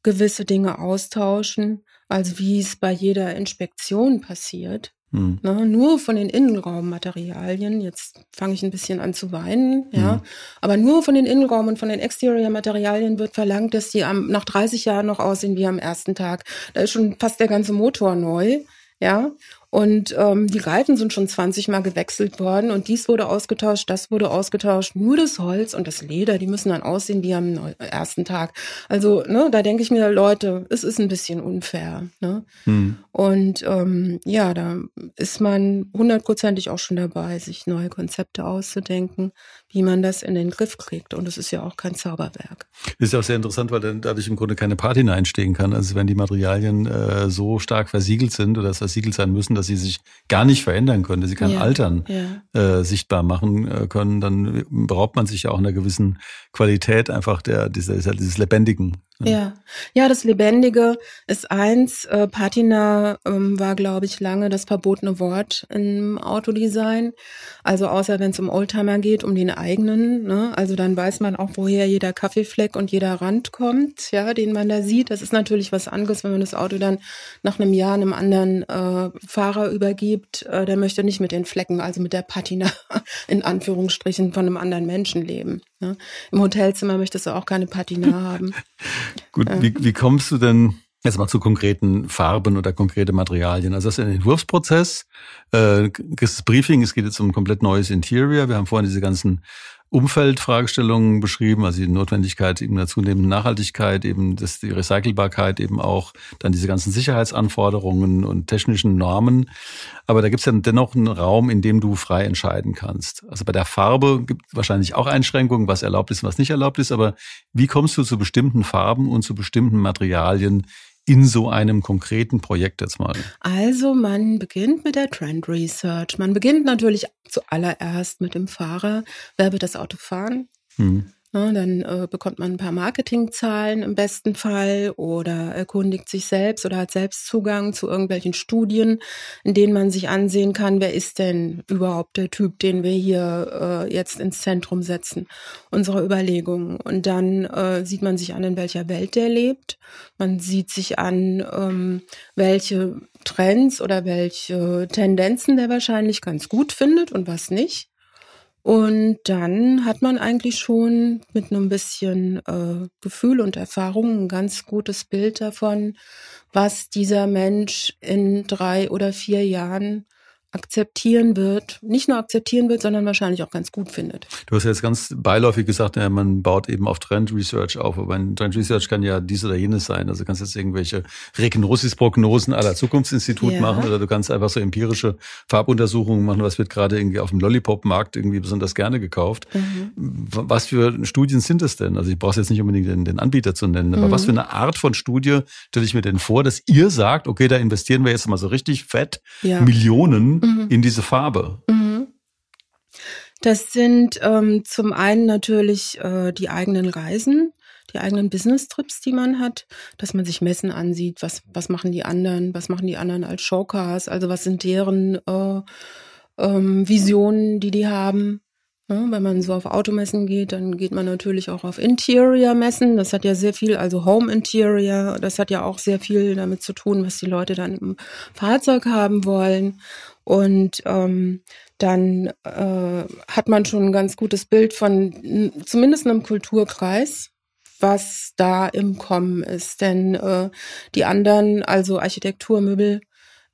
S4: gewisse Dinge austauschen, also wie es bei jeder Inspektion passiert. Hm. Ne, nur von den Innenraummaterialien, jetzt fange ich ein bisschen an zu weinen, ja, hm. aber nur von den Innenraum- und von den Exterior-Materialien wird verlangt, dass die am, nach 30 Jahren noch aussehen wie am ersten Tag. Da ist schon fast der ganze Motor neu, ja. Und ähm, die Reifen sind schon 20 Mal gewechselt worden und dies wurde ausgetauscht, das wurde ausgetauscht. Nur das Holz und das Leder, die müssen dann aussehen wie am ersten Tag. Also, ne, da denke ich mir, Leute, es ist ein bisschen unfair. Ne? Hm. Und ähm, ja, da ist man hundertprozentig auch schon dabei, sich neue Konzepte auszudenken, wie man das in den Griff kriegt. Und es ist ja auch kein Zauberwerk.
S3: Das ist ja auch sehr interessant, weil dann dadurch im Grunde keine Patina entstehen kann. Also wenn die Materialien äh, so stark versiegelt sind oder versiegelt sein müssen, dass sie sich gar nicht verändern können, dass sie kein ja, Altern ja. Äh, sichtbar machen äh, können, dann beraubt man sich ja auch einer gewissen Qualität einfach der dieses, dieses Lebendigen.
S4: Ja, ja, das Lebendige ist eins. Äh, Patina ähm, war, glaube ich, lange das verbotene Wort im Autodesign. Also außer wenn es um Oldtimer geht, um den eigenen. Ne? Also dann weiß man auch, woher jeder Kaffeefleck und jeder Rand kommt, ja, den man da sieht. Das ist natürlich was anderes, wenn man das Auto dann nach einem Jahr einem anderen äh, Fahrer übergibt. Äh, der möchte nicht mit den Flecken, also mit der Patina in Anführungsstrichen von einem anderen Menschen leben. Ne? Im Hotelzimmer möchtest du auch keine Patina haben.
S3: Gut, äh. wie, wie kommst du denn Jetzt mal zu konkreten Farben oder konkrete Materialien. Also das ist ein Entwurfsprozess. Äh, das Briefing, es geht jetzt um ein komplett neues Interior. Wir haben vorhin diese ganzen Umfeldfragestellungen beschrieben, also die Notwendigkeit eben der zunehmenden Nachhaltigkeit, eben das, die Recycelbarkeit, eben auch dann diese ganzen Sicherheitsanforderungen und technischen Normen. Aber da gibt es ja dennoch einen Raum, in dem du frei entscheiden kannst. Also bei der Farbe gibt es wahrscheinlich auch Einschränkungen, was erlaubt ist und was nicht erlaubt ist. Aber wie kommst du zu bestimmten Farben und zu bestimmten Materialien, in so einem konkreten Projekt jetzt mal?
S4: Also man beginnt mit der Trend Research. Man beginnt natürlich zuallererst mit dem Fahrer. Wer wird das Auto fahren? Hm. Ne, dann äh, bekommt man ein paar Marketingzahlen im besten Fall oder erkundigt sich selbst oder hat selbst Zugang zu irgendwelchen Studien, in denen man sich ansehen kann, wer ist denn überhaupt der Typ, den wir hier äh, jetzt ins Zentrum setzen, unserer Überlegungen. Und dann äh, sieht man sich an, in welcher Welt der lebt. Man sieht sich an, ähm, welche Trends oder welche Tendenzen der wahrscheinlich ganz gut findet und was nicht. Und dann hat man eigentlich schon mit einem bisschen äh, Gefühl und Erfahrung ein ganz gutes Bild davon, was dieser Mensch in drei oder vier Jahren akzeptieren wird, nicht nur akzeptieren wird, sondern wahrscheinlich auch ganz gut findet.
S3: Du hast jetzt ganz beiläufig gesagt, ja, man baut eben auf Trend Research auf, aber ein Trend Research kann ja dies oder jenes sein. Also du kannst jetzt irgendwelche Regnosis-Prognosen aller Zukunftsinstitut ja. machen oder du kannst einfach so empirische Farbuntersuchungen machen, was wird gerade irgendwie auf dem Lollipop-Markt irgendwie besonders gerne gekauft. Mhm. Was für Studien sind es denn? Also ich brauche jetzt nicht unbedingt den, den, Anbieter zu nennen, aber mhm. was für eine Art von Studie stelle ich mir denn vor, dass ihr sagt, okay, da investieren wir jetzt mal so richtig fett ja. Millionen mhm. in diese Farbe? Mhm.
S4: Das sind ähm, zum einen natürlich äh, die eigenen Reisen, die eigenen Business-Trips, die man hat, dass man sich Messen ansieht, was, was machen die anderen, was machen die anderen als Showcars, also was sind deren äh, ähm, Visionen, die die haben. Ja, wenn man so auf Automessen geht, dann geht man natürlich auch auf Interior-Messen. Das hat ja sehr viel, also Home Interior, das hat ja auch sehr viel damit zu tun, was die Leute dann im Fahrzeug haben wollen. Und ähm, dann äh, hat man schon ein ganz gutes Bild von zumindest einem Kulturkreis, was da im Kommen ist. Denn äh, die anderen, also Architekturmöbel,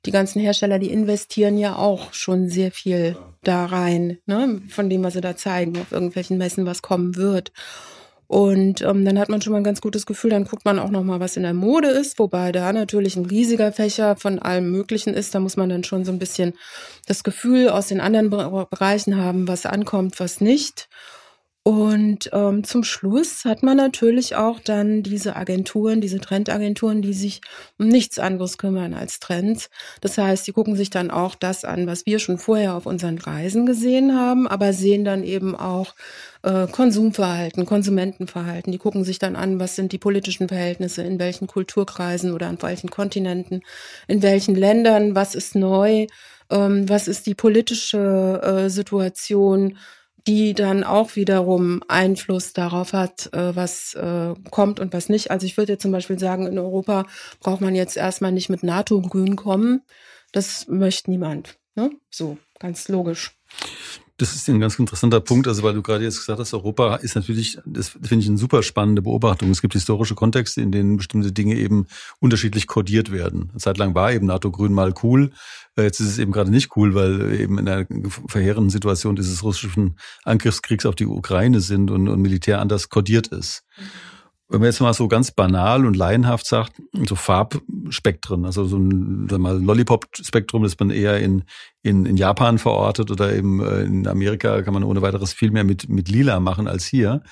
S4: die ganzen Hersteller, die investieren ja auch schon sehr viel da rein, ne, von dem, was sie da zeigen, auf irgendwelchen Messen, was kommen wird. Und ähm, dann hat man schon mal ein ganz gutes Gefühl, dann guckt man auch noch mal, was in der Mode ist, wobei da natürlich ein riesiger Fächer von allem Möglichen ist. Da muss man dann schon so ein bisschen das Gefühl aus den anderen Bereichen haben, was ankommt, was nicht. Und ähm, zum Schluss hat man natürlich auch dann diese Agenturen, diese Trendagenturen, die sich um nichts anderes kümmern als Trends. Das heißt, die gucken sich dann auch das an, was wir schon vorher auf unseren Reisen gesehen haben, aber sehen dann eben auch äh, Konsumverhalten, Konsumentenverhalten. Die gucken sich dann an, was sind die politischen Verhältnisse, in welchen Kulturkreisen oder an welchen Kontinenten, in welchen Ländern, was ist neu, ähm, was ist die politische äh, Situation die dann auch wiederum Einfluss darauf hat, äh, was äh, kommt und was nicht. Also ich würde jetzt zum Beispiel sagen, in Europa braucht man jetzt erstmal nicht mit NATO-Grün kommen. Das möchte niemand. Ne? So, ganz logisch.
S3: Das ist ein ganz interessanter Punkt, also weil du gerade jetzt gesagt hast, Europa ist natürlich, das finde ich eine super spannende Beobachtung. Es gibt historische Kontexte, in denen bestimmte Dinge eben unterschiedlich kodiert werden. Eine Zeit lang war eben NATO-Grün mal cool, äh, jetzt ist es eben gerade nicht cool, weil eben in einer verheerenden Situation dieses russischen Angriffskriegs auf die Ukraine sind und, und Militär anders kodiert ist. Mhm wenn man jetzt mal so ganz banal und laienhaft sagt, so Farbspektren, also so ein Lollipop-Spektrum, das man eher in, in, in Japan verortet oder eben äh, in Amerika kann man ohne weiteres viel mehr mit, mit Lila machen als hier.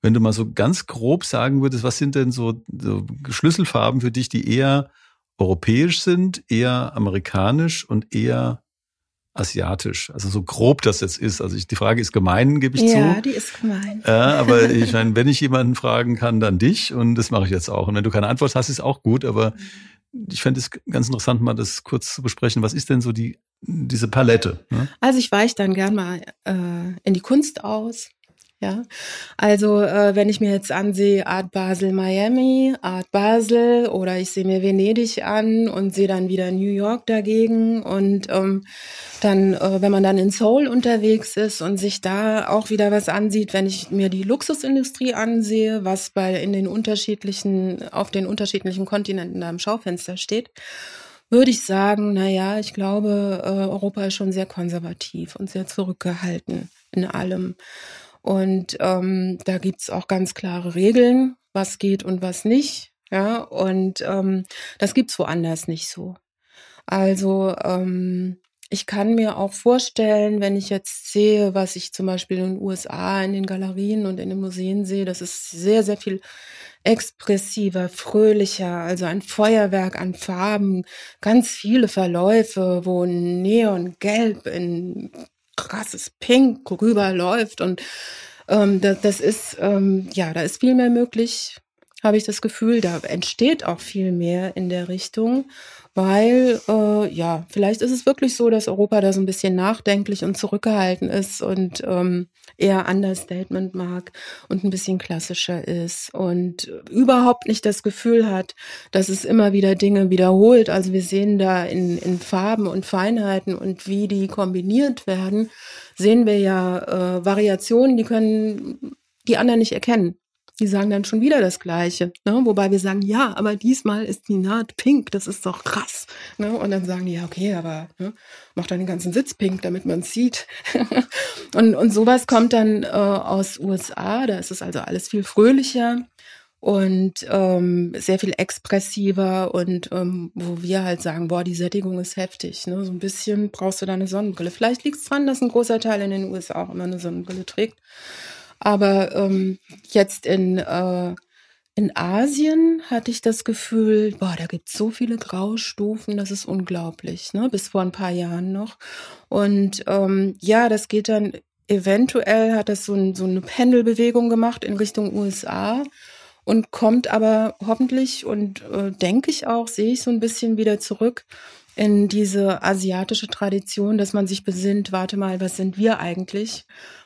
S3: Wenn du mal so ganz grob sagen würdest, was sind denn so, so Schlüsselfarben für dich, die eher europäisch sind, eher amerikanisch und eher asiatisch. Also so grob das jetzt ist. Also ich, die Frage ist gemein, gebe ich
S4: ja,
S3: zu.
S4: Ja, die ist gemein.
S3: Ja, aber ich meine, wenn ich jemanden fragen kann, dann dich und das mache ich jetzt auch. Und wenn du keine Antwort hast, ist auch gut. Aber ich fände es ganz interessant, mal das kurz zu besprechen. Was ist denn so die diese Palette?
S4: Ne? Also ich weiche dann gern mal äh, in die Kunst aus. Ja, also äh, wenn ich mir jetzt ansehe Art Basel Miami, Art Basel oder ich sehe mir Venedig an und sehe dann wieder New York dagegen und ähm, dann, äh, wenn man dann in Seoul unterwegs ist und sich da auch wieder was ansieht, wenn ich mir die Luxusindustrie ansehe, was bei in den unterschiedlichen auf den unterschiedlichen Kontinenten da im Schaufenster steht, würde ich sagen, na ja, ich glaube, äh, Europa ist schon sehr konservativ und sehr zurückgehalten in allem. Und ähm, da gibt's auch ganz klare Regeln, was geht und was nicht. Ja, und ähm, das gibt's woanders nicht so. Also ähm, ich kann mir auch vorstellen, wenn ich jetzt sehe, was ich zum Beispiel in den USA in den Galerien und in den Museen sehe, das ist sehr, sehr viel expressiver, fröhlicher, also ein Feuerwerk an Farben, ganz viele Verläufe, wo Neongelb in krasses Pink rüberläuft und ähm, das, das ist, ähm, ja, da ist viel mehr möglich, habe ich das Gefühl. Da entsteht auch viel mehr in der Richtung weil äh, ja, vielleicht ist es wirklich so, dass Europa da so ein bisschen nachdenklich und zurückgehalten ist und ähm, eher Understatement mag und ein bisschen klassischer ist und überhaupt nicht das Gefühl hat, dass es immer wieder Dinge wiederholt. Also wir sehen da in, in Farben und Feinheiten und wie die kombiniert werden, sehen wir ja äh, Variationen, die können die anderen nicht erkennen die sagen dann schon wieder das Gleiche. Ne? Wobei wir sagen, ja, aber diesmal ist die Naht pink, das ist doch krass. Ne? Und dann sagen die, ja, okay, aber ne, mach dann den ganzen Sitz pink, damit man es sieht. und, und sowas kommt dann äh, aus USA, da ist es also alles viel fröhlicher und ähm, sehr viel expressiver und ähm, wo wir halt sagen, boah, die Sättigung ist heftig. Ne? So ein bisschen brauchst du da eine Sonnenbrille. Vielleicht liegt es dran, dass ein großer Teil in den USA auch immer eine Sonnenbrille trägt. Aber ähm, jetzt in, äh, in Asien hatte ich das Gefühl, boah, da gibt es so viele Graustufen, das ist unglaublich, ne? bis vor ein paar Jahren noch. Und ähm, ja, das geht dann, eventuell hat das so, ein, so eine Pendelbewegung gemacht in Richtung USA und kommt aber hoffentlich und äh, denke ich auch, sehe ich so ein bisschen wieder zurück in diese asiatische Tradition, dass man sich besinnt, warte mal, was sind wir eigentlich?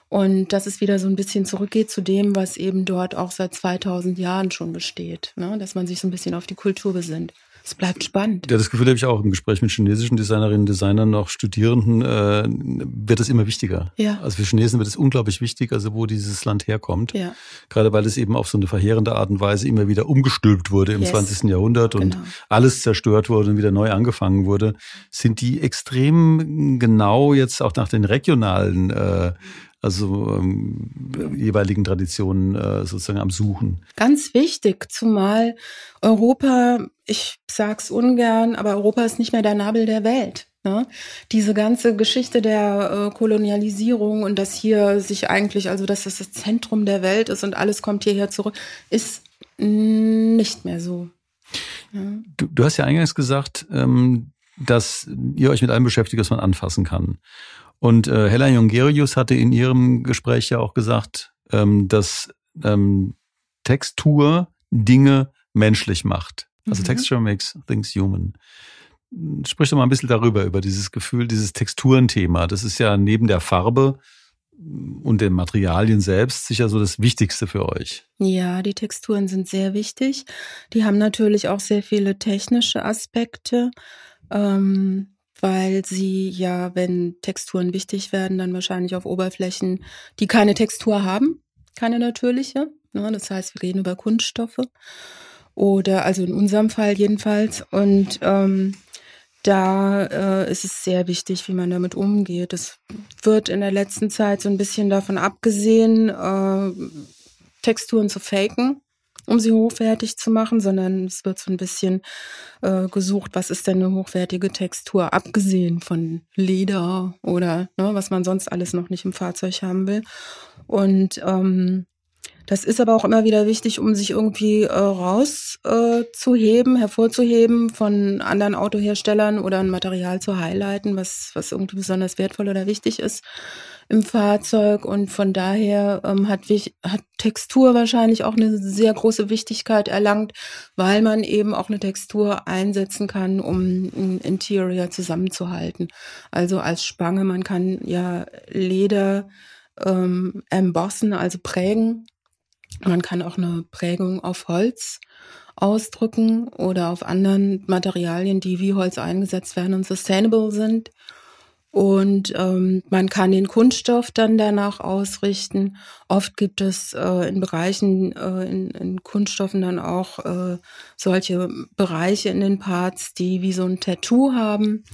S4: Und dass es wieder so ein bisschen zurückgeht zu dem, was eben dort auch seit 2000 Jahren schon besteht, ne? dass man sich so ein bisschen auf die Kultur besinnt. Es bleibt spannend.
S3: Ja, das Gefühl habe ich auch im Gespräch mit chinesischen Designerinnen, und Designern, auch Studierenden, äh, wird es immer wichtiger. Ja. Also für Chinesen wird es unglaublich wichtig, also wo dieses Land herkommt. Ja. Gerade weil es eben auf so eine verheerende Art und Weise immer wieder umgestülpt wurde im yes. 20. Jahrhundert und genau. alles zerstört wurde und wieder neu angefangen wurde, sind die extrem genau jetzt auch nach den regionalen äh, also ähm, jeweiligen Traditionen äh, sozusagen am Suchen.
S4: Ganz wichtig, zumal Europa, ich sag's ungern, aber Europa ist nicht mehr der Nabel der Welt. Ne? Diese ganze Geschichte der äh, Kolonialisierung und dass hier sich eigentlich, also dass das das Zentrum der Welt ist und alles kommt hierher zurück, ist nicht mehr so.
S3: Ja. Du, du, hast ja eingangs gesagt, ähm, dass ihr euch mit allem beschäftigt, was man anfassen kann. Und äh, Hella Jongerius hatte in ihrem Gespräch ja auch gesagt, ähm, dass ähm, Textur Dinge menschlich macht. Also mhm. Texture makes things human. Sprich doch mal ein bisschen darüber, über dieses Gefühl, dieses Texturenthema. Das ist ja neben der Farbe und den Materialien selbst sicher so das Wichtigste für euch.
S4: Ja, die Texturen sind sehr wichtig. Die haben natürlich auch sehr viele technische Aspekte. Ähm, weil sie ja, wenn Texturen wichtig werden, dann wahrscheinlich auf Oberflächen, die keine Textur haben, keine natürliche. Ne? Das heißt, wir reden über Kunststoffe oder also in unserem Fall jedenfalls. Und ähm, da äh, ist es sehr wichtig, wie man damit umgeht. Es wird in der letzten Zeit so ein bisschen davon abgesehen, äh, Texturen zu faken um sie hochwertig zu machen, sondern es wird so ein bisschen äh, gesucht, was ist denn eine hochwertige Textur, abgesehen von Leder oder ne, was man sonst alles noch nicht im Fahrzeug haben will. Und ähm, das ist aber auch immer wieder wichtig, um sich irgendwie äh, rauszuheben, äh, hervorzuheben von anderen Autoherstellern oder ein Material zu highlighten, was, was irgendwie besonders wertvoll oder wichtig ist im Fahrzeug und von daher ähm, hat, hat Textur wahrscheinlich auch eine sehr große Wichtigkeit erlangt, weil man eben auch eine Textur einsetzen kann, um ein Interior zusammenzuhalten. Also als Spange, man kann ja Leder ähm, embossen, also prägen. Man kann auch eine Prägung auf Holz ausdrücken oder auf anderen Materialien, die wie Holz eingesetzt werden und sustainable sind. Und ähm, man kann den Kunststoff dann danach ausrichten. Oft gibt es äh, in Bereichen, äh, in, in Kunststoffen dann auch äh, solche Bereiche in den Parts, die wie so ein Tattoo haben.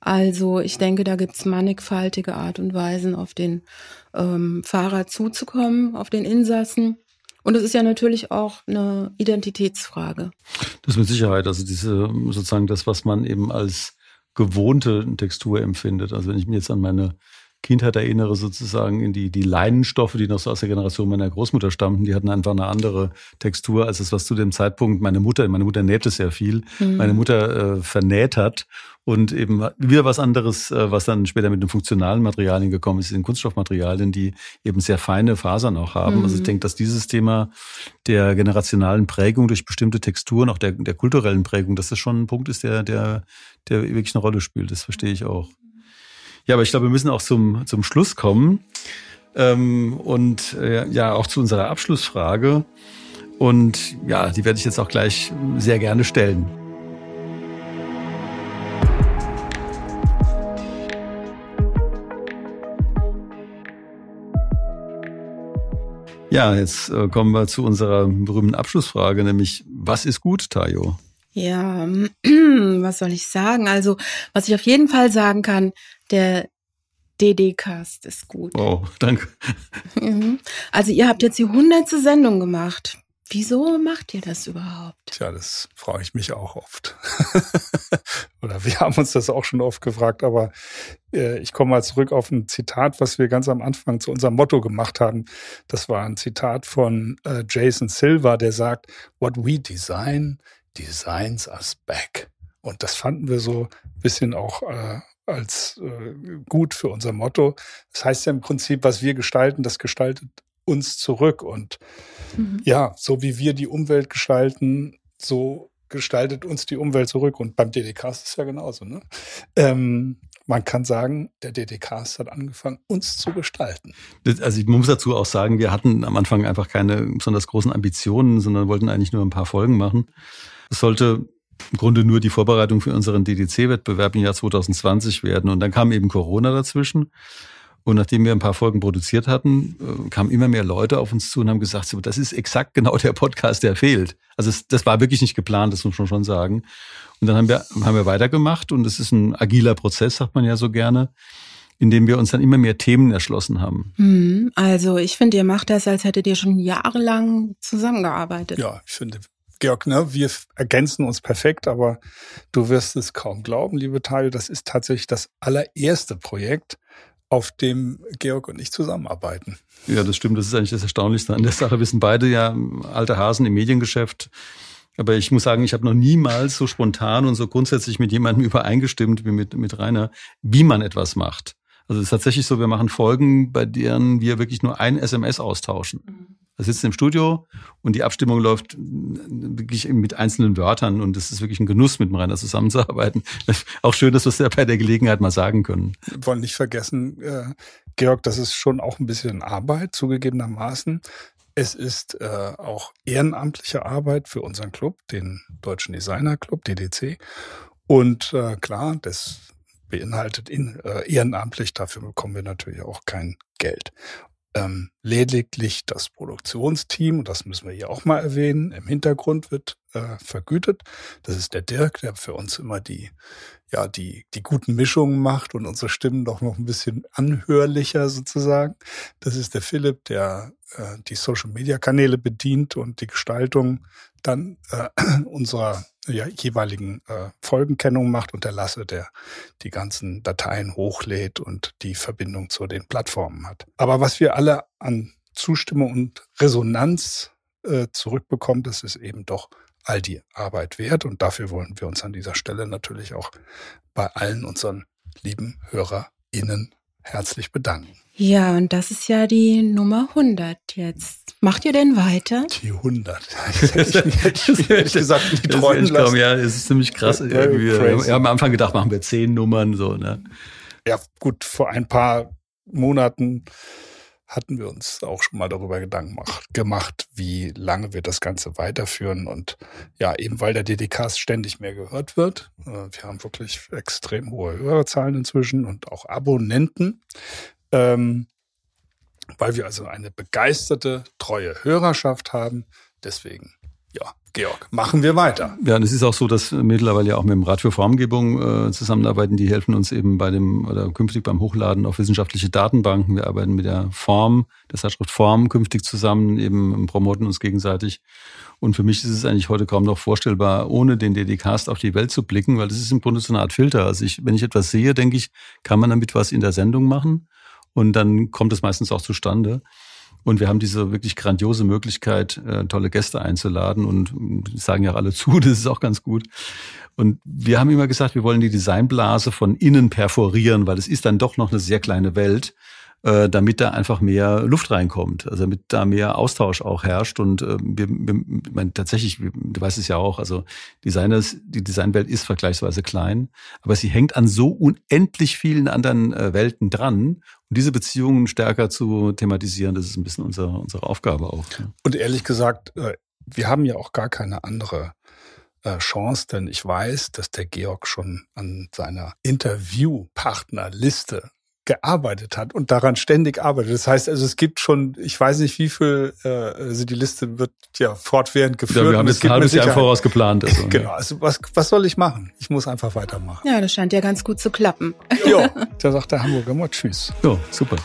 S4: Also ich denke, da gibt's mannigfaltige Art und Weisen, auf den ähm, Fahrer zuzukommen, auf den Insassen. Und es ist ja natürlich auch eine Identitätsfrage.
S3: Das mit Sicherheit. Also diese sozusagen das, was man eben als gewohnte Textur empfindet. Also wenn ich mir jetzt an meine Kindheit erinnere, sozusagen in die, die Leinenstoffe, die noch so aus der Generation meiner Großmutter stammten, die hatten einfach eine andere Textur als das, was zu dem Zeitpunkt meine Mutter, meine Mutter nähte sehr viel, mhm. meine Mutter äh, vernäht hat und eben wieder was anderes, äh, was dann später mit den funktionalen Materialien gekommen ist, sind Kunststoffmaterialien, die eben sehr feine Fasern auch haben. Mhm. Also ich mhm. denke, dass dieses Thema der generationalen Prägung durch bestimmte Texturen, auch der, der kulturellen Prägung, dass das schon ein Punkt ist, der, der, der wirklich eine Rolle spielt. Das verstehe ich auch. Ja, aber ich glaube, wir müssen auch zum, zum Schluss kommen. Ähm, und äh, ja, auch zu unserer Abschlussfrage. Und ja, die werde ich jetzt auch gleich sehr gerne stellen. Ja, jetzt äh, kommen wir zu unserer berühmten Abschlussfrage, nämlich was ist gut, Tayo?
S4: Ja, was soll ich sagen? Also, was ich auf jeden Fall sagen kann, der DD-Cast ist gut.
S3: Wow, danke.
S4: Mhm. Also, ihr habt jetzt die hundertste Sendung gemacht. Wieso macht ihr das überhaupt?
S2: Tja, das frage ich mich auch oft. Oder wir haben uns das auch schon oft gefragt, aber äh, ich komme mal zurück auf ein Zitat, was wir ganz am Anfang zu unserem Motto gemacht haben. Das war ein Zitat von äh, Jason Silver, der sagt, What we design, designs us back. Und das fanden wir so ein bisschen auch äh, als äh, gut für unser Motto. Das heißt ja im Prinzip, was wir gestalten, das gestaltet uns zurück. Und mhm. ja, so wie wir die Umwelt gestalten, so gestaltet uns die Umwelt zurück. Und beim DDK ist es ja genauso. Ne? Ähm, man kann sagen, der DDK hat angefangen, uns zu gestalten.
S3: Also ich muss dazu auch sagen, wir hatten am Anfang einfach keine besonders großen Ambitionen, sondern wollten eigentlich nur ein paar Folgen machen. Es sollte im Grunde nur die Vorbereitung für unseren DDC-Wettbewerb im Jahr 2020 werden. Und dann kam eben Corona dazwischen. Und nachdem wir ein paar Folgen produziert hatten, äh, kamen immer mehr Leute auf uns zu und haben gesagt, das ist exakt genau der Podcast, der fehlt. Also es, das war wirklich nicht geplant, das muss man schon sagen. Und dann haben wir, haben wir weitergemacht und es ist ein agiler Prozess, sagt man ja so gerne. indem wir uns dann immer mehr Themen erschlossen haben.
S4: Hm, also ich finde, ihr macht das, als hättet ihr schon jahrelang zusammengearbeitet.
S2: Ja, ich finde, Georg, ne, wir ergänzen uns perfekt, aber du wirst es kaum glauben, liebe Tayo, das ist tatsächlich das allererste Projekt, auf dem Georg und ich zusammenarbeiten.
S3: Ja, das stimmt. Das ist eigentlich das Erstaunlichste an der Sache. Wir sind beide ja alte Hasen im Mediengeschäft. Aber ich muss sagen, ich habe noch niemals so spontan und so grundsätzlich mit jemandem übereingestimmt wie mit, mit Rainer, wie man etwas macht. Also es ist tatsächlich so, wir machen Folgen, bei denen wir wirklich nur ein SMS austauschen. Wir sitzen im Studio und die Abstimmung läuft wirklich mit einzelnen Wörtern und es ist wirklich ein Genuss, mit Rainer zusammenzuarbeiten. Auch schön, dass wir es ja bei der Gelegenheit mal sagen können.
S2: Wir wollen nicht vergessen, äh, Georg, das ist schon auch ein bisschen Arbeit, zugegebenermaßen. Es ist äh, auch ehrenamtliche Arbeit für unseren Club, den Deutschen Designer Club, DDC. Und äh, klar, das beinhaltet in, äh, ehrenamtlich, dafür bekommen wir natürlich auch kein Geld. Ähm, lediglich das Produktionsteam, und das müssen wir hier auch mal erwähnen, im Hintergrund wird äh, vergütet. Das ist der Dirk, der für uns immer die, ja, die, die guten Mischungen macht und unsere Stimmen doch noch ein bisschen anhörlicher sozusagen. Das ist der Philipp, der äh, die Social Media Kanäle bedient und die Gestaltung dann äh, unserer ja, jeweiligen äh, Folgenkennung macht und der Lasse, der die ganzen Dateien hochlädt und die Verbindung zu den Plattformen hat. Aber was wir alle an Zustimmung und Resonanz äh, zurückbekommen, das ist eben doch all die Arbeit wert und dafür wollen wir uns an dieser Stelle natürlich auch bei allen unseren lieben HörerInnen herzlich bedanken.
S4: Ja, und das ist ja die Nummer 100 jetzt. Macht ihr denn weiter?
S2: Die 100. Das hätte ich, ehrlich gesagt nicht träumen
S3: lassen. Ja, es ist ziemlich krass. Ja, wir haben am Anfang gedacht, machen wir zehn Nummern, so, ne?
S2: Ja, gut, vor ein paar Monaten hatten wir uns auch schon mal darüber Gedanken gemacht, wie lange wir das Ganze weiterführen. Und ja, eben weil der DDK ständig mehr gehört wird. Äh, wir haben wirklich extrem hohe Hörerzahlen inzwischen und auch Abonnenten. Ähm, weil wir also eine begeisterte, treue Hörerschaft haben. Deswegen ja, Georg, machen wir weiter.
S3: Ja, und es ist auch so, dass mittlerweile auch mit dem Rat für Formgebung äh, zusammenarbeiten. Die helfen uns eben bei dem oder künftig beim Hochladen auf wissenschaftliche Datenbanken. Wir arbeiten mit der Form, der Zeitschrift Form künftig zusammen, eben promoten uns gegenseitig. Und für mich ist es eigentlich heute kaum noch vorstellbar, ohne den DD-Cast auf die Welt zu blicken, weil das ist im Grunde so eine Art Filter. Also ich, wenn ich etwas sehe, denke ich, kann man damit was in der Sendung machen? Und dann kommt es meistens auch zustande. Und wir haben diese wirklich grandiose Möglichkeit, äh, tolle Gäste einzuladen und sagen ja alle zu, das ist auch ganz gut. Und wir haben immer gesagt, wir wollen die Designblase von innen perforieren, weil es ist dann doch noch eine sehr kleine Welt äh, damit da einfach mehr Luft reinkommt, also damit da mehr Austausch auch herrscht. Und äh, wir, wir meine, tatsächlich, du weißt es ja auch, also Designers, die Designwelt ist vergleichsweise klein, aber sie hängt an so unendlich vielen anderen äh, Welten dran. Und diese Beziehungen stärker zu thematisieren, das ist ein bisschen unsere, unsere Aufgabe auch. Ja.
S2: Und ehrlich gesagt, äh, wir haben ja auch gar keine andere äh, Chance, denn ich weiß, dass der Georg schon an seiner Interviewpartnerliste gearbeitet hat und daran ständig arbeitet. Das heißt also, es gibt schon, ich weiß nicht, wie viel, äh, also die Liste wird ja fortwährend geführt. Ja,
S3: wir haben jetzt ein halbes Jahr voraus geplant.
S2: Also, genau, also was, was soll ich machen? Ich muss einfach weitermachen.
S4: Ja, das scheint ja ganz gut zu klappen.
S2: Ja, da sagt der Hamburger mal Tschüss.
S3: Ja, super.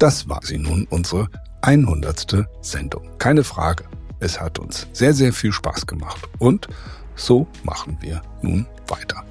S2: Das war sie nun, unsere 100. Sendung. Keine Frage. Es hat uns sehr, sehr viel Spaß gemacht. Und so machen wir nun weiter.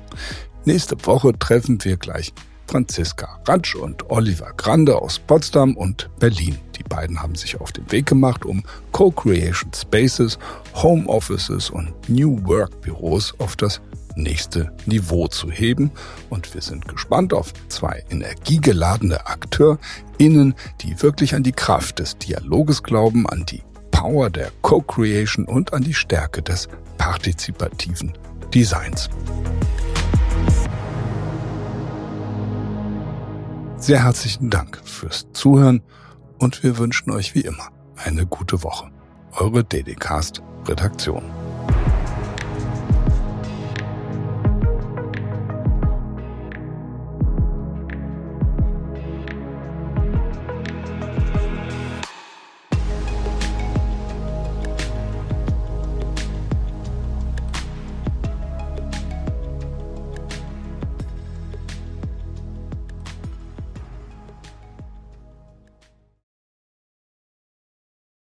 S2: Nächste Woche treffen wir gleich Franziska Ratsch und Oliver Grande aus Potsdam und Berlin. Die beiden haben sich auf den Weg gemacht, um Co-Creation Spaces, Home Offices und New Work Büros auf das nächste Niveau zu heben. Und wir sind gespannt auf zwei energiegeladene AkteurInnen, die wirklich an die Kraft des Dialoges glauben, an die Power der Co-Creation und an die Stärke des partizipativen Designs. Sehr herzlichen Dank fürs Zuhören und wir wünschen euch wie immer eine gute Woche. Eure DDcast Redaktion.